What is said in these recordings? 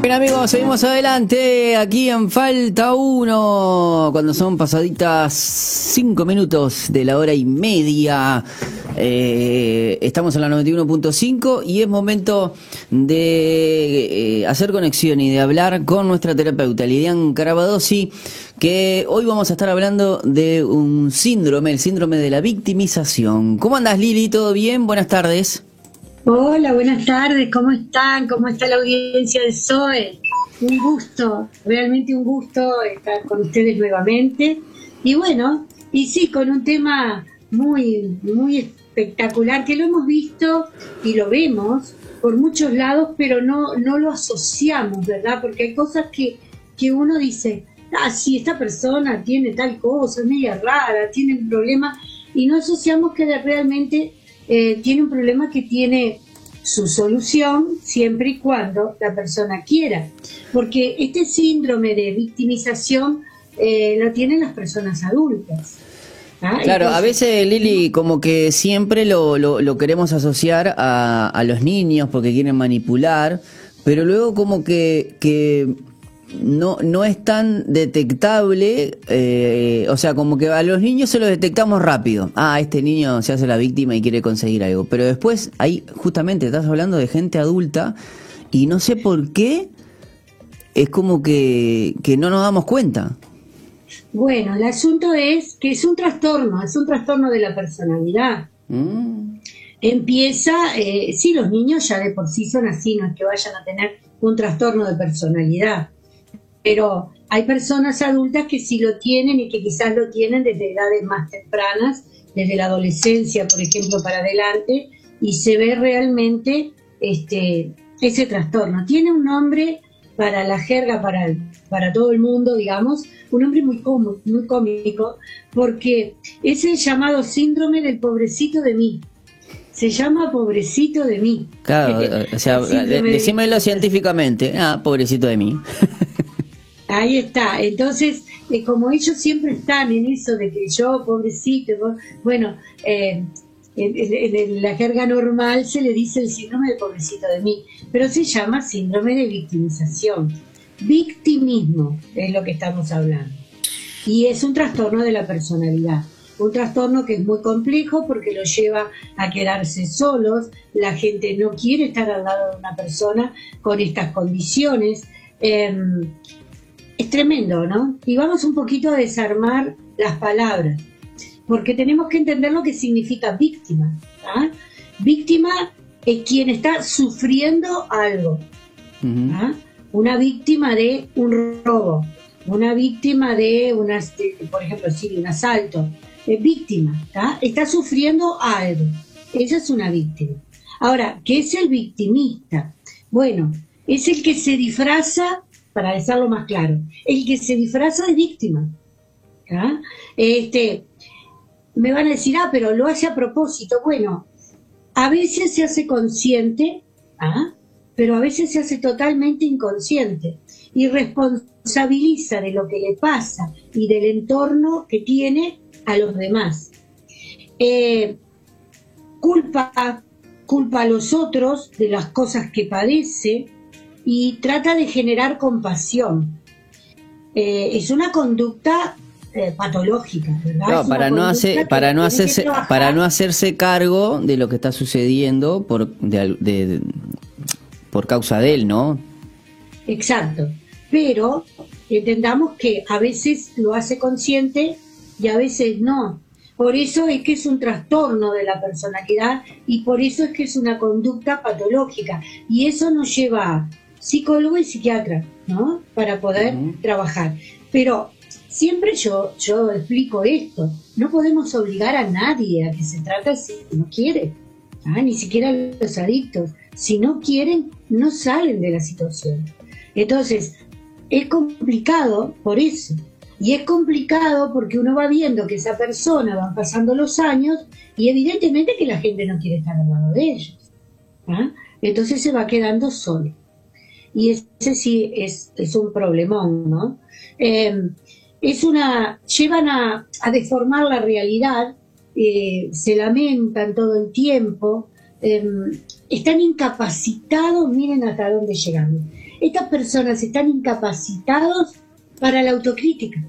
Bien amigos, seguimos adelante aquí en Falta 1, cuando son pasaditas 5 minutos de la hora y media. Eh, estamos en la 91.5 y es momento de eh, hacer conexión y de hablar con nuestra terapeuta Lidian Carabadosi, que hoy vamos a estar hablando de un síndrome, el síndrome de la victimización. ¿Cómo andas Lili? ¿Todo bien? Buenas tardes. Hola, buenas tardes, ¿cómo están? ¿Cómo está la audiencia de SOE? Un gusto, realmente un gusto estar con ustedes nuevamente. Y bueno, y sí, con un tema muy, muy espectacular que lo hemos visto y lo vemos por muchos lados, pero no, no lo asociamos, ¿verdad? Porque hay cosas que, que uno dice, ah, sí, esta persona tiene tal cosa, es media rara, tiene un problema, y no asociamos que realmente eh, tiene un problema que tiene su solución siempre y cuando la persona quiera. Porque este síndrome de victimización eh, lo tienen las personas adultas. ¿ah? Claro, a veces Lili como que siempre lo, lo, queremos asociar a, a, los niños porque quieren manipular, pero luego como que, que no, no es tan detectable, eh, o sea, como que a los niños se los detectamos rápido. Ah, este niño se hace la víctima y quiere conseguir algo. Pero después, ahí justamente estás hablando de gente adulta y no sé por qué es como que, que no nos damos cuenta. Bueno, el asunto es que es un trastorno, es un trastorno de la personalidad. Mm. Empieza, eh, sí, los niños ya de por sí son así, no es que vayan a tener un trastorno de personalidad pero hay personas adultas que sí lo tienen y que quizás lo tienen desde edades más tempranas, desde la adolescencia, por ejemplo, para adelante, y se ve realmente este, ese trastorno. Tiene un nombre para la jerga, para, para todo el mundo, digamos, un nombre muy, muy cómico, porque es el llamado síndrome del pobrecito de mí. Se llama pobrecito de mí. Claro, o sea, decímelo científicamente. Ah, pobrecito de mí. Ahí está. Entonces, eh, como ellos siempre están en eso de que yo, pobrecito, bueno, eh, en, la jerga normal se le dice el síndrome de pobrecito de mí, pero se llama síndrome de victimización. Victimismo es lo que estamos hablando. Y es un trastorno de la personalidad. Un trastorno que es muy complejo porque lo lleva a quedarse solos. La gente no quiere estar al lado de una persona con estas condiciones. Em, es tremendo, ¿no? Y vamos un poquito a desarmar las palabras, porque tenemos que entender lo que significa víctima. ¿ah? Víctima es quien está sufriendo algo. ¿ah? Una víctima de un robo, una víctima de, una, por ejemplo, sí, un asalto. Es víctima, está sufriendo algo. Esa es una víctima. Ahora, ¿qué es el victimista? Bueno, es el que se disfraza para decirlo más claro, el que se disfraza de víctima. Este, me van a decir, ah, pero lo hace a propósito. Bueno, a veces se hace consciente, ¿ah? pero a veces se hace totalmente inconsciente y responsabiliza de lo que le pasa y del entorno que tiene a los demás. Eh, culpa, culpa a los otros de las cosas que padece, y trata de generar compasión. Eh, es una conducta eh, patológica, ¿verdad? para no hacer, para no hacerse, para no hacerse cargo de lo que está sucediendo por de, por causa de él, ¿no? Exacto. Pero entendamos que a veces lo hace consciente y a veces no. Por eso es que es un trastorno de la personalidad y por eso es que es una conducta patológica. Y eso nos lleva psicólogo y psiquiatra, ¿no? Para poder trabajar. Pero siempre yo, yo explico esto, no podemos obligar a nadie a que se trate si no quiere, ¿ah? ni siquiera los adictos. Si no quieren, no salen de la situación. Entonces, es complicado por eso. Y es complicado porque uno va viendo que esa persona va pasando los años y evidentemente que la gente no quiere estar al lado de ellos. ¿ah? Entonces se va quedando solo y ese sí es, es un problemón, ¿no? Em, es una, llevan a, deformar la realidad, eh, se lamentan todo el tiempo, em, están incapacitados, miren hasta dónde llegan, estas personas están incapacitados para la autocrítica,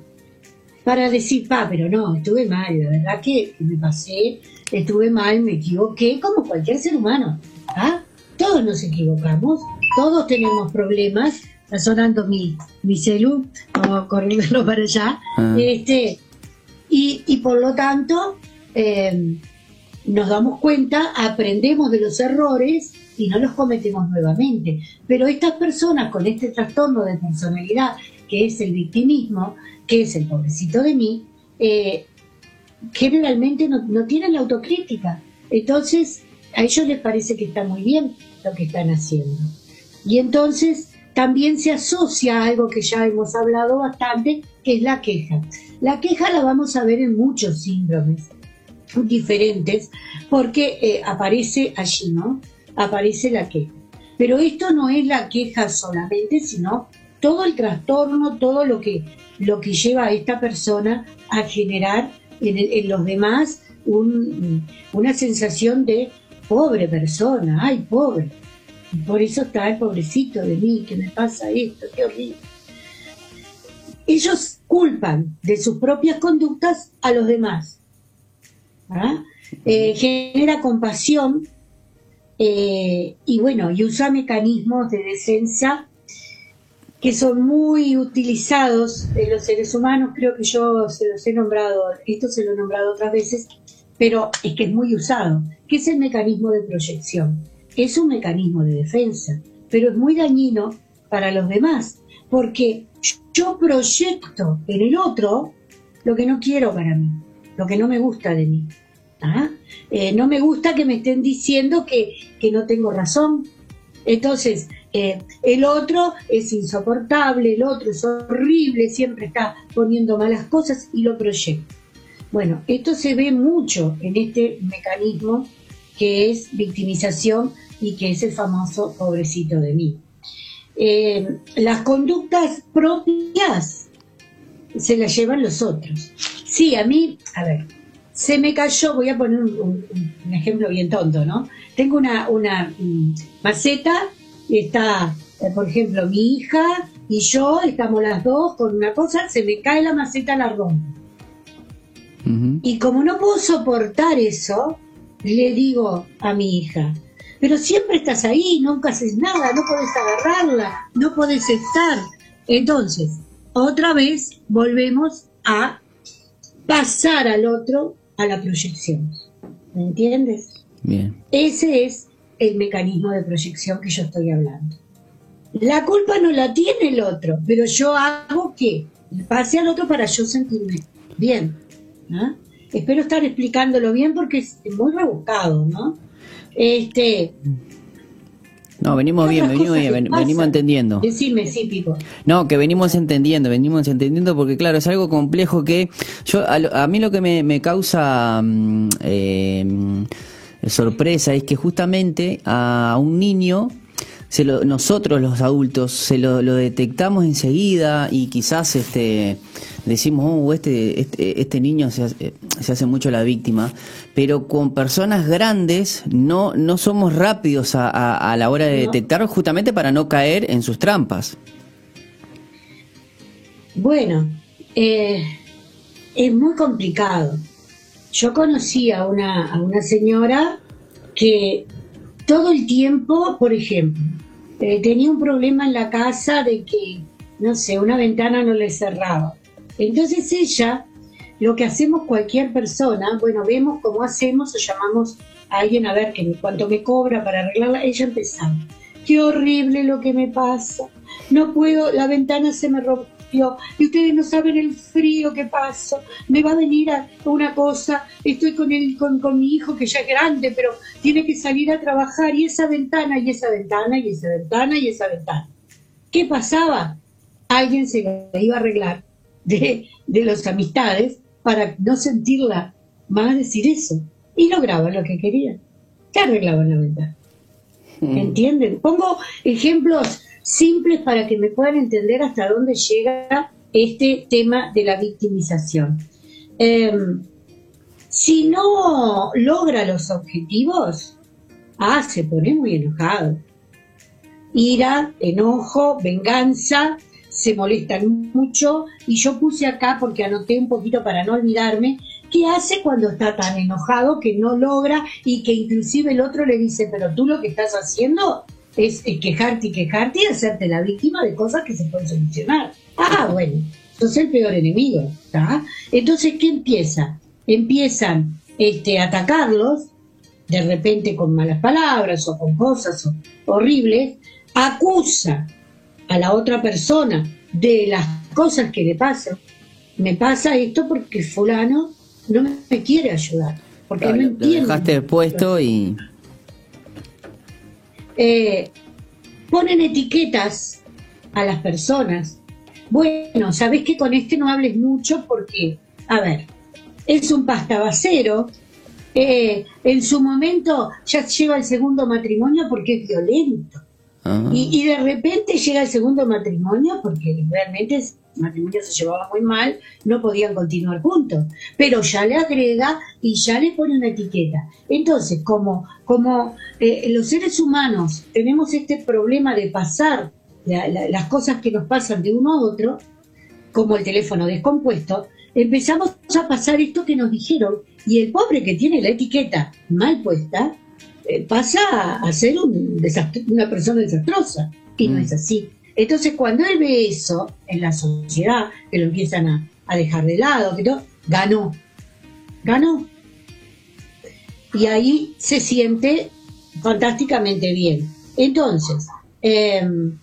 para decir, pa, pero no, estuve mal, la verdad que, me pasé, estuve mal, me equivoqué, como cualquier ser humano. ¿ah? Todos nos equivocamos, todos tenemos problemas, está sonando mi, mi celu, vamos a correrlo para allá, ah. este, y, y, por lo tanto eh, nos damos cuenta, aprendemos de los errores y no los cometemos nuevamente. Pero estas personas con este trastorno de personalidad, que es el victimismo, que es el pobrecito de mí, eh, generalmente no, no tienen la autocrítica. Entonces, a ellos les parece que está muy bien lo que están haciendo. Y entonces también se asocia a algo que ya hemos hablado bastante, que es la queja. La queja la vamos a ver en muchos síndromes diferentes porque eh, aparece allí, ¿no? Aparece la queja. Pero esto no es la queja solamente, sino todo el trastorno, todo lo que, lo que lleva a esta persona a generar en, los demás una sensación de pobre persona, ay, pobre. Por eso está el pobrecito de mí, que me pasa esto, qué horrible. Ellos culpan de sus propias conductas a los demás ¿ah? Eh, genera compasión eh, y bueno, y usa mecanismos de defensa que son muy utilizados en los seres humanos, creo que yo se los he nombrado, esto se lo he nombrado otras veces, pero es que es muy usado, que es el mecanismo de proyección. Es un mecanismo de defensa, pero es muy dañino para los demás, porque yo proyecto en el otro lo que no quiero para mí, lo que no me gusta de mí. ¿ah? Eh, no me gusta que me estén diciendo que, no tengo razón. Entonces, eh, el otro es insoportable, el otro es horrible, siempre está poniendo malas cosas y lo proyecta. Bueno, esto se ve mucho en este mecanismo que es victimización y que es el famoso pobrecito de mí. Eh, las conductas propias se las llevan los otros. Sí, a mí, a ver, se me cayó, voy a poner un, ejemplo bien tonto, ¿no? Tengo una, una mm, maceta, está, eh, por ejemplo, mi hija y yo, estamos las dos con una cosa, se me cae la maceta, la rompo. Y como no puedo soportar eso, le digo a mi hija, pero siempre estás ahí, nunca haces nada, no puedes agarrarla, no puedes estar. Entonces, otra vez volvemos a pasar al otro a la proyección. ¿Me entiendes? Bien. Ese es el mecanismo de proyección que yo estoy hablando. La culpa no la tiene el otro, pero yo hago que pase al otro para yo sentirme bien. ¿no? Espero estar explicándolo bien porque es muy rebuscado, ¿no? Este, no, venimos bien, venimos bien, venimos entendiendo. Decime, sí, Pipo. No, que venimos entendiendo, venimos entendiendo porque claro, es algo complejo que yo a, mí lo que me, causa mm, eh, sorpresa es que justamente a un niño se lo, nosotros los adultos se lo, lo detectamos enseguida y quizás este decimos, oh, este, este, este niño se hace, se hace, mucho la víctima, pero con personas grandes no, no somos rápidos a, a, la hora de detectar justamente para no caer en sus trampas. Bueno, eh, es muy complicado. Yo conocí a una, a una señora que todo el tiempo, por ejemplo, eh, tenía un problema en la casa de que, no sé, una ventana no le cerraba. Entonces ella, lo que hacemos cualquier persona, bueno, vemos cómo hacemos o llamamos a alguien a ver que cuánto me cobra para arreglarla, ella empezaba. Qué horrible lo que me pasa. No puedo, la ventana se me rompió y ustedes no saben el frío que paso. Me va a venir a una cosa, estoy con, el, con, con mi hijo que ya es grande, pero tiene que salir a trabajar y esa ventana y esa ventana y esa ventana y esa ventana. ¿Qué pasaba? Alguien se iba a arreglar de, de los amistades para no sentirla más decir eso. Y lograban lo que querían. ¿Qué arreglaban la ventana? Mm. ¿Entienden? Pongo ejemplos simples para que me puedan entender hasta dónde llega este tema de la victimización. Em, si no logra los objetivos, ah, se pone muy enojado. ira, enojo, venganza, se molestan mucho y yo puse acá porque anoté un poquito para no olvidarme qué hace cuando está tan enojado que no logra y que inclusive el otro le dice, pero tú lo que estás haciendo es quejarte y quejarte y hacerte la víctima de cosas que se pueden solucionar. Ah, bueno, sos el peor enemigo. Entonces, ¿qué empieza? Empiezan este, a atacarlos, de repente con malas palabras o con cosas horribles, acusa a la otra persona de las cosas que le pasan. Me pasa esto porque fulano no me quiere ayudar, porque no entiende. dejaste puesto y... Eh, ponen etiquetas a las personas. Bueno, sabes que con este no hables mucho porque, a ver, es un pastabacero, eh, en su momento ya lleva el segundo matrimonio porque es violento. Ah. Y, de repente llega el segundo matrimonio porque realmente el matrimonio se llevaba muy mal, no podían continuar juntos. Pero ya le agrega y ya le pone una etiqueta. Entonces, como, como eh, los seres humanos tenemos este problema de pasar las cosas que nos pasan de uno a otro, como el teléfono descompuesto, empezamos a pasar esto que nos dijeron y el pobre que tiene la etiqueta mal puesta eh, pasa a ser una persona desastrosa y no mm. es así. Entonces cuando él ve eso en la sociedad, que lo empiezan a, dejar de lado, ganó, ganó. Y ahí se siente fantásticamente bien. Entonces, em,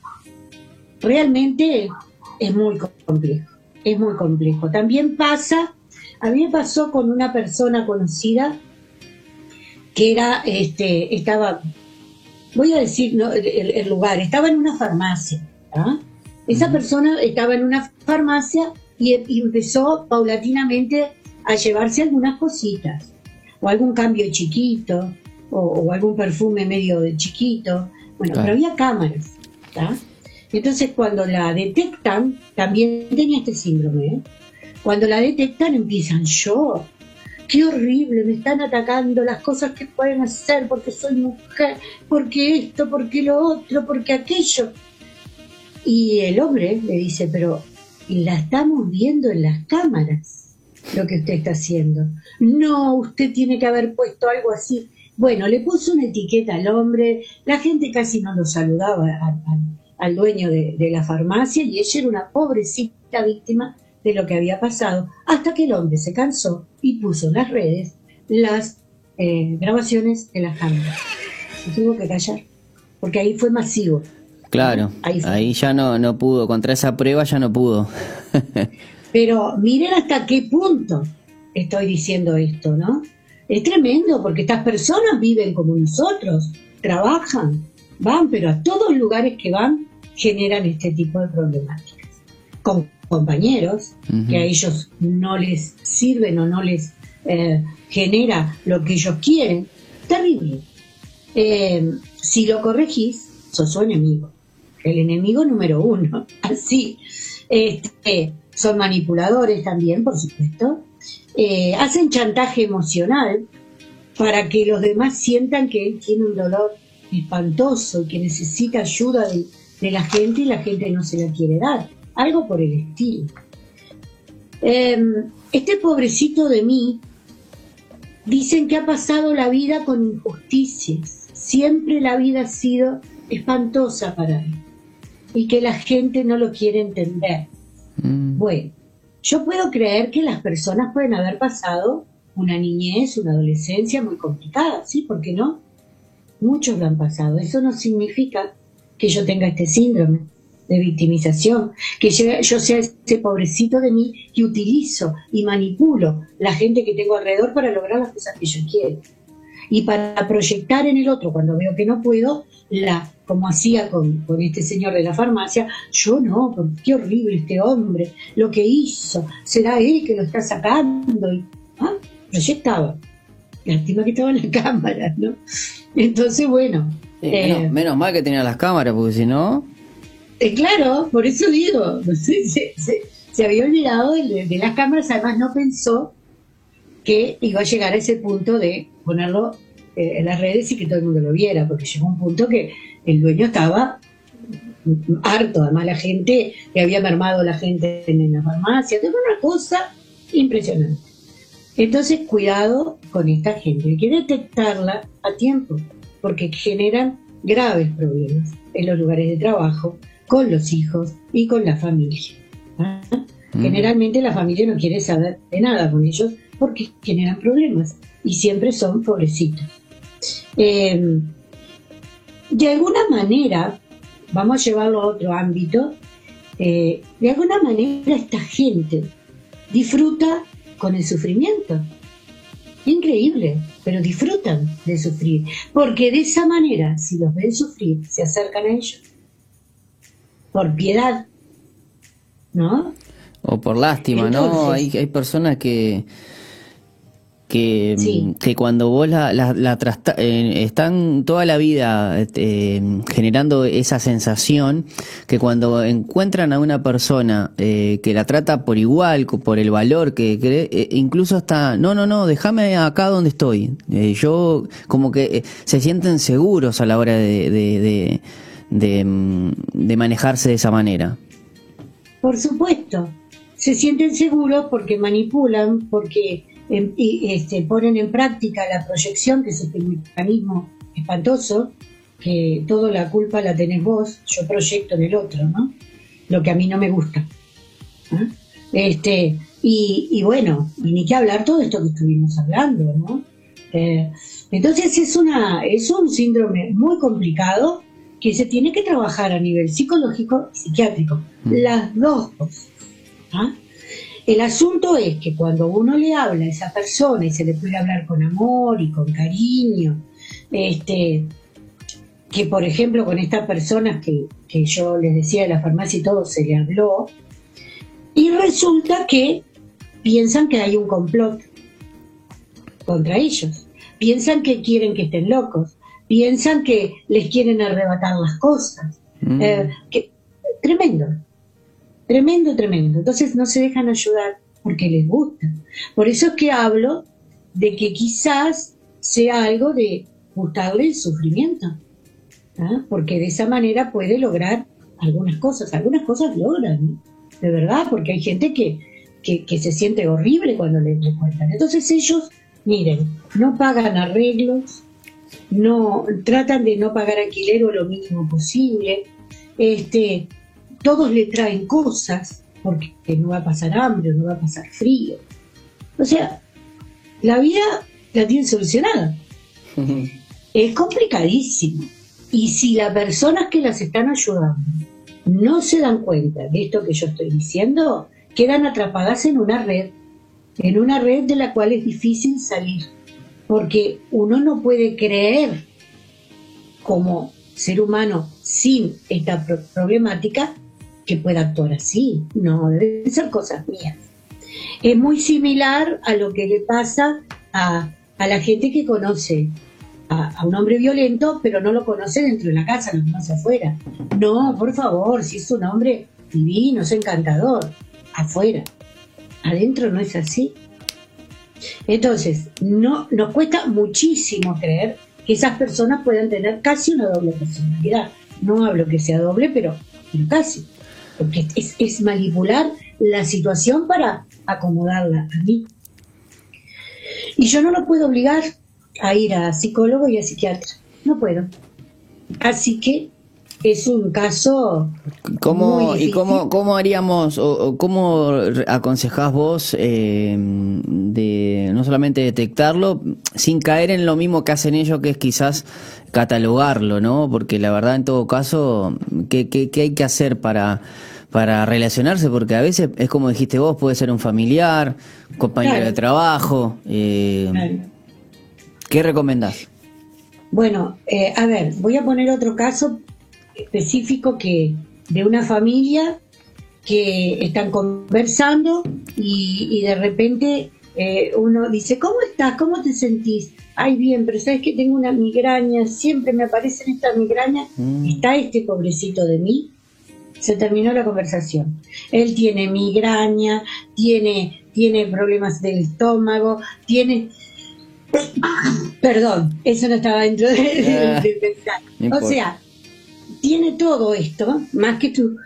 realmente es muy complejo es muy complejo. También pasa, a mí me pasó con una persona conocida que era, este, estaba, voy a decir el, lugar, estaba en una farmacia. ¿Ah? Esa persona estaba en una farmacia y, empezó paulatinamente a llevarse algunas cositas, o algún cambio chiquito, o, algún perfume medio chiquito. Bueno, pero había cámaras. Entonces cuando la detectan, también tenía este síndrome, ¿eh? cuando la detectan empiezan yo, qué horrible, me están atacando las cosas que pueden hacer porque soy mujer, porque esto, porque lo otro, porque aquello. Y el hombre le dice, pero la estamos viendo en las cámaras lo que usted está haciendo. No, usted tiene que haber puesto algo así. Bueno, le puso una etiqueta al hombre, la gente casi no lo saludaba al, dueño de, la farmacia y ella era una pobrecita víctima de lo que había pasado, hasta que el hombre se cansó y puso en las redes las eh, grabaciones de la cámara. Se tuvo que callar, porque ahí fue masivo. Claro, ahí, ya no, no pudo, contra esa prueba ya no pudo. Pero miren hasta qué punto estoy diciendo esto, ¿no? Es tremendo porque estas personas viven como nosotros, trabajan, van, pero a todos los lugares que van generan este tipo de problemáticas. Con compañeros que a ellos no les sirven o no les eh, genera lo que ellos quieren, terrible. Eh, si lo corregís, sos su enemigo, el enemigo número uno, así. Este, son manipuladores también, por supuesto. Eh, hacen chantaje emocional para que los demás sientan que él tiene un dolor espantoso y que necesita ayuda de, de la gente y la gente no se la quiere dar. Algo por el estilo. Em, este pobrecito de mí, dicen que ha pasado la vida con injusticias. Siempre la vida ha sido espantosa para él. Y que la gente no lo quiere entender. Mm. Bueno, yo puedo creer que las personas pueden haber pasado una niñez, una adolescencia muy complicada, ¿sí? ¿Por qué no? Muchos lo han pasado. Eso no significa que yo tenga este síndrome de victimización, que yo, sea ese pobrecito de mí que utilizo y manipulo la gente que tengo alrededor para lograr las cosas que yo quiero. Y para proyectar en el otro, cuando veo que no puedo, la, como hacía con, este señor de la farmacia, yo no, qué horrible este hombre, lo que hizo, será él que lo está sacando. Y, ¿ah? Proyectaba. Lástima que estaba en la cámara, ¿no? Entonces, bueno, eh, menos, mal que tenía las cámaras, porque si no... Eh, claro, por eso digo, se, había olvidado de, las cámaras, además no pensó que iba a llegar a ese punto de ponerlo eh, en las redes y que todo el mundo lo viera, porque llegó un punto que el dueño estaba harto, además la gente, que había mermado la gente en la farmacia, era una cosa impresionante. Entonces, cuidado con esta gente, hay que detectarla a tiempo, porque generan graves problemas en los lugares de trabajo, con los hijos y con la familia. ¿ah? Mm. Generalmente la familia no quiere saber de nada con ellos porque generan problemas y siempre son pobrecitos. Em, de alguna manera, vamos a llevarlo a otro ámbito, eh, de alguna manera esta gente disfruta con el sufrimiento. Increíble, pero disfrutan de sufrir, porque de esa manera, si los ven sufrir, se acercan a ellos por piedad, ¿no? O por lástima, ¿no? Hay, hay personas que que, que cuando vos la, la, la eh, están toda la vida este, generando esa sensación que cuando encuentran a una persona eh, que la trata por igual, por el valor que cree, eh, incluso hasta, no, no, no, déjame acá donde estoy. yo, como que se sienten seguros a la hora de, de, de, mm, de manejarse de esa manera. Por supuesto, se sienten seguros porque manipulan, porque y este, ponen en práctica la proyección, que es este mecanismo espantoso, que toda la culpa la tenés vos, yo proyecto en el otro, ¿no? Lo que a mí no me gusta. Este, y, bueno, y ni que hablar todo esto que estuvimos hablando, ¿no? Eh, entonces es, una, es un síndrome muy complicado que se tiene que trabajar a nivel psicológico y psiquiátrico, mm. las dos cosas. ¿ah? El asunto es que cuando uno le habla a esa persona y se le puede hablar con amor y con cariño, este, que por ejemplo con estas personas que, que yo les decía de la farmacia y todo se le habló, y resulta que piensan que hay un complot contra ellos, piensan que quieren que estén locos, piensan que les quieren arrebatar las cosas. Mm. Eh, que, tremendo, Tremendo, tremendo. Entonces no se dejan ayudar porque les gusta. Por eso es que hablo de que quizás sea algo de gustarle el sufrimiento. ¿ah? Porque de esa manera puede lograr algunas cosas. Algunas cosas logran, de verdad, porque hay gente que, que, se siente horrible cuando les cuentan. Entonces ellos, miren, no pagan arreglos, no tratan de no pagar alquiler o lo mínimo posible, este, todos le traen cosas, porque no va a pasar hambre, no va a pasar frío. O sea, la vida la tiene solucionada. es complicadísimo. Y si las personas que las están ayudando no se dan cuenta de esto que yo estoy diciendo, quedan atrapadas en una red, en una red de la cual es difícil salir, porque uno no puede creer como ser humano sin esta problemática que pueda actuar así, no, deben ser cosas mías. Es muy similar a lo que le pasa a, la gente que conoce a, un hombre violento, pero no lo conoce dentro de la casa, lo conoce afuera. No, por favor, si es un hombre divino, es encantador, afuera. Adentro no es así. Entonces, no, nos cuesta muchísimo creer que esas personas puedan tener casi una doble personalidad. No hablo que sea doble, pero casi porque es, manipular la situación para acomodarla a mí. Y yo no lo puedo obligar a ir a psicólogo y a psiquiatra, no puedo. Así que es un caso. ¿Cómo, ¿Y cómo, cómo haríamos, o, cómo aconsejás vos eh, de no solamente detectarlo, sin caer en lo mismo que hacen ellos, que es quizás catalogarlo, ¿no? Porque la verdad, en todo caso, ¿qué, qué, qué hay que hacer para para relacionarse, porque a veces es como dijiste vos, puede ser un familiar, compañero de trabajo. Eh, ¿Qué recomendás? Bueno, eh, a ver, voy a poner otro caso específico que de una familia que están conversando y, de repente eh, uno dice, ¿cómo estás? ¿Cómo te sentís? Ay, bien, pero sabes que tengo una migraña, siempre me aparecen estas migrañas. Mm. ¿Está este pobrecito de mí? se terminó la conversación. Él tiene migraña, tiene, tiene problemas del estómago, tiene... Perdón, eso no estaba dentro de, ah, pensar. o sea, tiene todo esto, más que tú.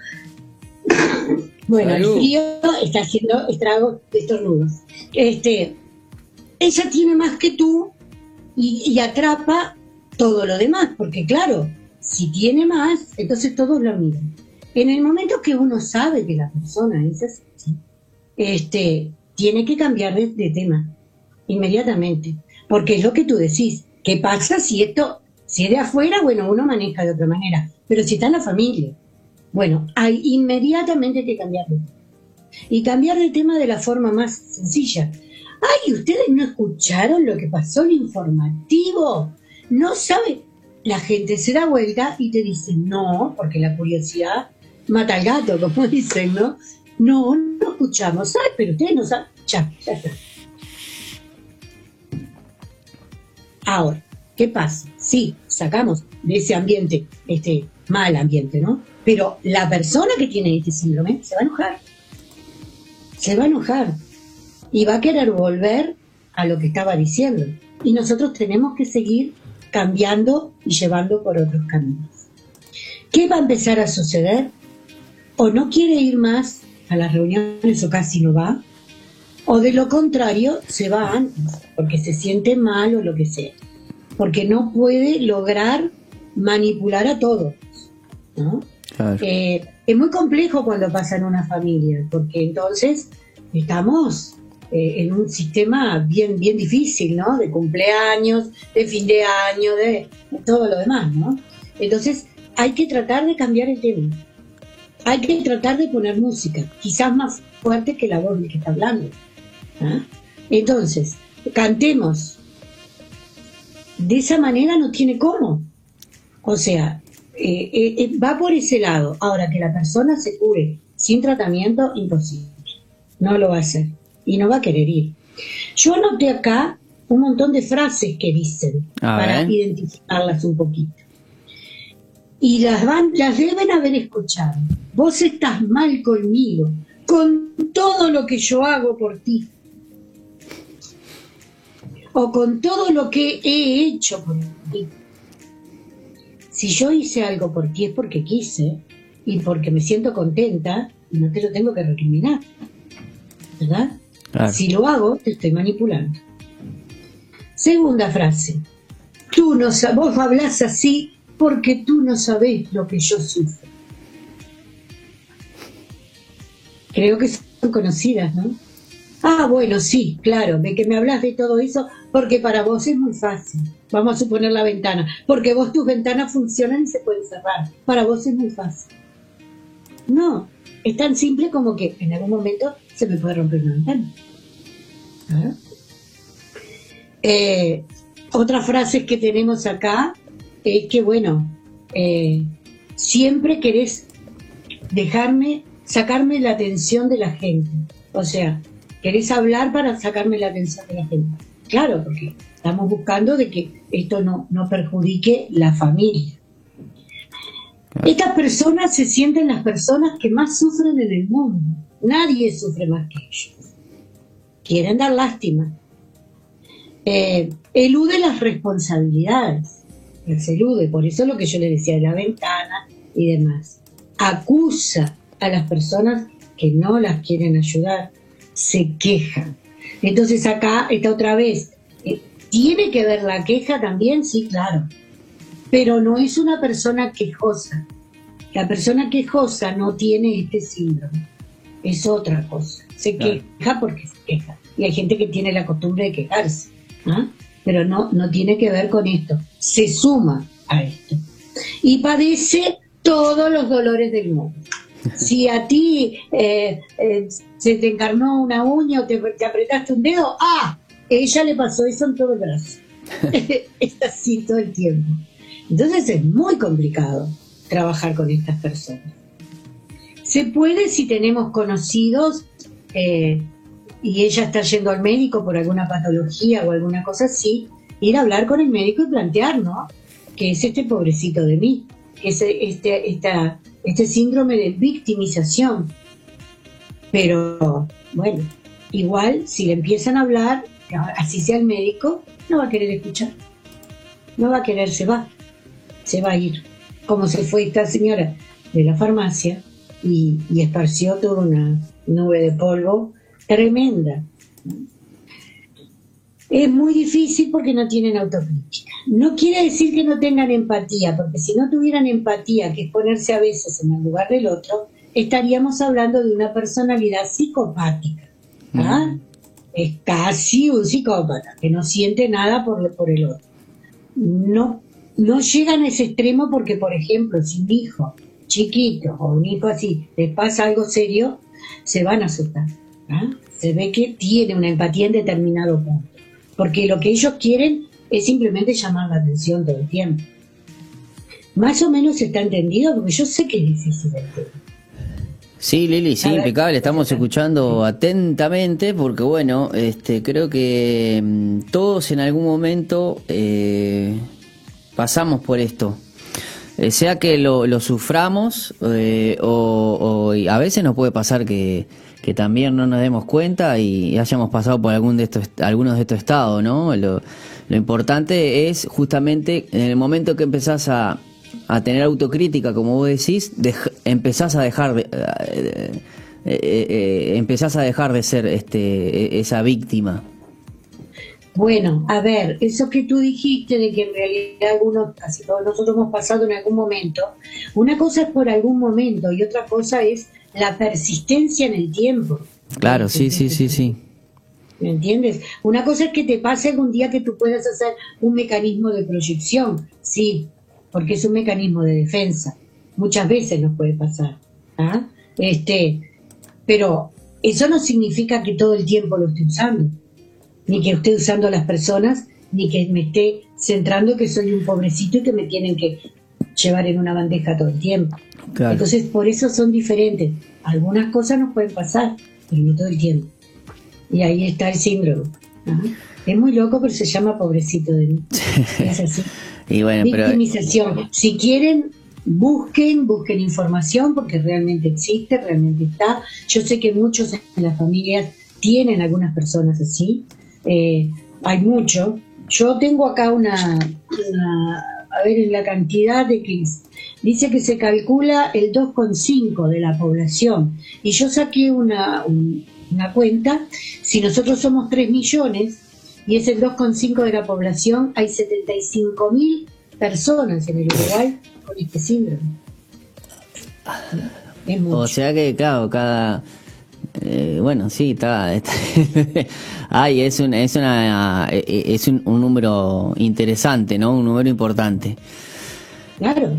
Bueno, el frío está haciendo estragos de estornudos. Este, ella tiene más que tú y, atrapa todo lo demás, porque claro, si tiene más, entonces todos lo miran. En el momento que uno sabe que la persona es así, este, tiene que cambiar de, de tema inmediatamente, porque es lo que tú decís. ¿Qué pasa si esto, si es de afuera, bueno, uno maneja de otra manera, pero si está en la familia, bueno, hay inmediatamente que cambiar de tema. Y cambiar de tema de la forma más sencilla. Ay, ¿ustedes no escucharon lo que pasó en informativo? No sabe. La gente se da vuelta y te dice, no, porque la curiosidad mata al gato, como dicen, ¿no? No, no escuchamos. Ay, pero ustedes no saben. Ya, ya. Ahora, ¿qué pasa? Sí, sacamos de ese ambiente, este mal ambiente, ¿no? Pero la persona que tiene este síndrome se va a enojar. Se va a enojar. Y va a querer volver a lo que estaba diciendo. Y nosotros tenemos que seguir cambiando y llevando por otros caminos. ¿Qué va a empezar a suceder? O no quiere ir más a las reuniones o casi no va, o de lo contrario se va antes, porque se siente mal o lo que sea, porque no puede lograr manipular a todos. ¿no? Eh, es muy complejo cuando pasa en una familia, porque entonces estamos eh, en un sistema bien, bien difícil, ¿no? De cumpleaños, de fin de año, de, todo lo demás, ¿no? Entonces hay que tratar de cambiar el tema. Hay que tratar de poner música, quizás más fuerte que la voz de que está hablando. ¿ah? Entonces, cantemos. De esa manera no tiene cómo. O sea, eh, eh, eh, va por ese lado. Ahora, que la persona se cure sin tratamiento, imposible. No lo va a hacer. Y no va a querer ir. Yo anoté acá un montón de frases que dicen para identificarlas un poquito. Y las, van, las deben haber escuchado. Vos estás mal conmigo, con todo lo que yo hago por ti. O con todo lo que he hecho por ti si yo hice algo por ti es porque quise y porque me siento contenta y no te lo tengo que recriminar. ¿Verdad? Si lo hago, te estoy manipulando. Segunda frase. Tú no vos hablas así porque tú no sabés lo que yo sufro. Creo que son conocidas, ¿no? Ah, bueno, sí, claro, de que me hablas de todo eso, porque para vos es muy fácil. Vamos a suponer la ventana, porque vos tus ventanas funcionan y se pueden cerrar. Para vos es muy fácil. No, es tan simple como que en algún momento se me puede romper una ventana. ¿Ah? Eh, otra frase que tenemos acá es que, bueno, eh, siempre querés dejarme, sacarme la atención de la gente. O sea, querés hablar para sacarme la atención de la gente. Claro, porque estamos buscando de que esto no, no perjudique la familia. Estas personas se sienten las personas que más sufren en el mundo. Nadie sufre más que ellos. Quieren dar lástima. Eh, elude las responsabilidades. Se elude, por eso lo que yo le decía de la ventana y demás. Acusa a las personas que no las quieren ayudar se quejan. Entonces acá está otra vez. Eh, ¿Tiene que ver la queja también? Sí, claro. Pero no es una persona quejosa. La persona quejosa no tiene este síndrome. Es otra cosa. Se queja porque se queja. Y hay gente que tiene la costumbre de quejarse. ¿ah? Pero no, no tiene que ver con esto. Se suma a esto. Y padece todos los dolores del mundo. Si a ti eh, eh, se te encarnó una uña o te, apretaste un dedo, ¡ah! Ella le pasó eso en todo el brazo. Está así todo el tiempo. Entonces es muy complicado trabajar con estas personas. Se puede si tenemos conocidos eh, y ella está yendo al médico por alguna patología o alguna cosa así, ir a hablar con el médico y plantear, ¿no? Que es este pobrecito de mí, que es este, esta este síndrome de victimización. Pero bueno, igual si le empiezan a hablar, así sea el médico, no va a querer escuchar. No va a querer, se va. Se va a ir. como se fue esta señora de la farmacia y, esparció toda una nube de polvo tremenda. Es muy difícil porque no tienen autocrítica. No quiere decir que no tengan empatía, porque si no tuvieran empatía, que es ponerse a veces en el lugar del otro, estaríamos hablando de una personalidad psicopática. ¿ah? Es casi un psicópata, que no siente nada por, por el otro. No, no llegan a ese extremo porque, por ejemplo, si un hijo chiquito o un hijo así les pasa algo serio, se van a asustar. ¿ah? Se ve que tiene una empatía en determinado punto. Porque lo que ellos quieren es simplemente llamar la atención todo el tiempo. Más o menos está entendido porque yo sé que es difícil. Sí, Lili, sí, impecable. Estamos escuchando atentamente porque, bueno, este, creo que mm, todos en algún momento eh, pasamos por esto. Eh, sea que lo, suframos eh, o, a veces nos puede pasar que, también no nos demos cuenta y, hayamos pasado por algún de estos, algunos de estos estados, ¿no? Lo, lo importante es justamente en el momento que empezás a a tener autocrítica, como vos decís, empezás a dejar de, eh, eh, eh, empezás a dejar de ser este, e, esa víctima. Bueno, a ver, eso que tú dijiste de que en realidad algunos, casi todos nosotros hemos pasado en algún momento, una cosa es por algún momento y otra cosa es la persistencia en el tiempo. Claro, sí, sí, sí, sí. ¿Me entiendes? Una cosa es que te pase algún día que tú puedas hacer un mecanismo de proyección, sí, porque es un mecanismo de defensa. Muchas veces nos puede pasar. ¿ah? Este, pero eso no significa que todo el tiempo lo esté usando, ni que esté usando a las personas, ni que me esté centrando que soy un pobrecito y que me tienen que llevar en una bandeja todo el tiempo. Entonces, por eso son diferentes. Algunas cosas nos pueden pasar, pero no todo el tiempo. Y ahí está el síndrome. Es muy loco, pero se llama pobrecito de mí. Es así. Victimización. Si quieren, busquen, busquen información porque realmente existe, realmente está. Yo sé que muchos en las familias tienen algunas personas así. Eh, hay mucho. Yo tengo acá una, a ver, en la cantidad de que dice que se calcula el 2,5 de la población. Y yo saqué una, una cuenta, si nosotros somos 3 millones, y es el 2,5 de la población, hay 75.000 personas en el Uruguay con este síndrome. O sea que, claro, cada... Eh, bueno, sí, está... Ay, es, un, es, una, eh, es un, un número interesante, ¿no? Un número importante. Claro,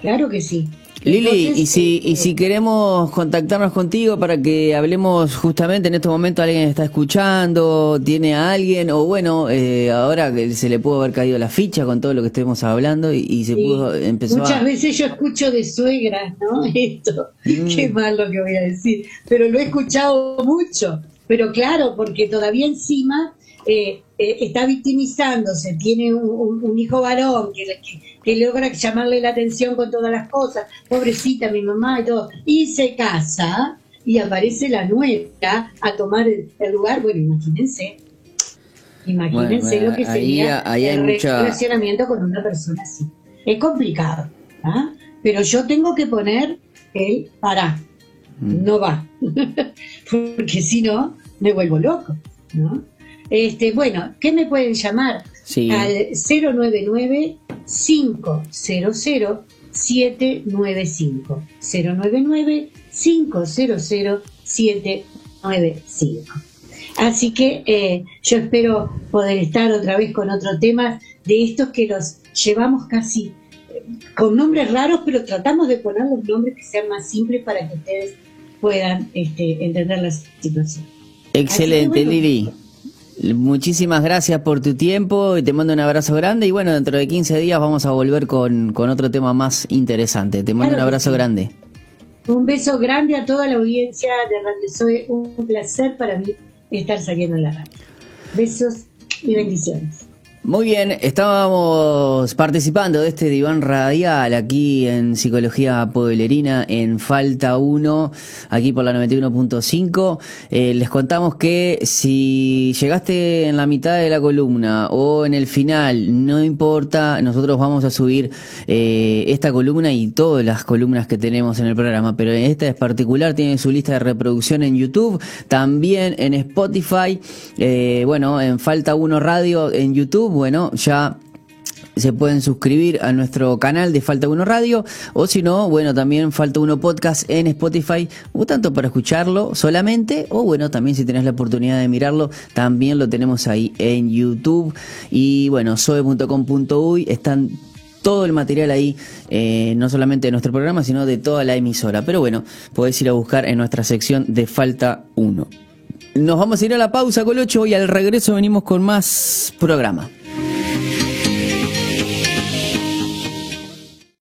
claro que sí. Lili, y si, y si queremos contactarnos contigo para que hablemos justamente en este momento, alguien está escuchando, tiene a alguien, o bueno, eh, ahora que se le pudo haber caído la ficha con todo lo que estemos hablando y, se pudo empezar Muchas veces yo escucho de suegras, ¿no? Esto, mm. qué mal lo que voy a decir, pero lo he escuchado mucho, pero claro, porque todavía encima eh, eh, está victimizándose, tiene un, hijo varón que, que, logra llamarle la atención con todas las cosas, pobrecita mi mamá y todo, y se casa y aparece la nuera a tomar el, lugar, bueno, imagínense, imagínense lo que sería el relacionamiento con una persona así. Es complicado, ¿ah? pero yo tengo que poner el para, mm. no va, porque si no, me vuelvo loco, ¿no? Este, bueno, ¿qué me pueden llamar? Al 099 500 795. 099 500 795. Así que eh, yo espero poder estar otra vez con otro tema de estos que los llevamos casi eh, con nombres raros, pero tratamos de poner los nombres que sean más simples para que ustedes puedan este, entender la situación. Excelente, Lili. Muchísimas gracias por tu tiempo y te mando un abrazo grande y bueno, dentro de 15 días vamos a volver con, otro tema más interesante. Te mando un abrazo grande. Un beso grande a toda la audiencia de Radio Soy, un placer para mí estar saliendo en la radio. Besos y bendiciones. Muy bien, estábamos participando de este diván radial aquí en Psicología Pueblerina en Falta 1, aquí por la 91.5. Eh, les contamos que si llegaste en la mitad de la columna o en el final, no importa, nosotros vamos a subir eh, esta columna y todas las columnas que tenemos en el programa, pero esta es particular, tiene su lista de reproducción en YouTube, también en Spotify, eh, bueno, en Falta 1 Radio en YouTube bueno, ya se pueden suscribir a nuestro canal de Falta Uno Radio o si no, bueno, también Falta Uno Podcast en Spotify, o tanto para escucharlo solamente o bueno, también si tenés la oportunidad de mirarlo, también lo tenemos ahí en YouTube y bueno, soe.com.uy están todo el material ahí, eh, no solamente de nuestro programa, sino de toda la emisora. Pero bueno, podés ir a buscar en nuestra sección de Falta 1. Nos vamos a ir a la pausa, Colocho, y al regreso venimos con más programa.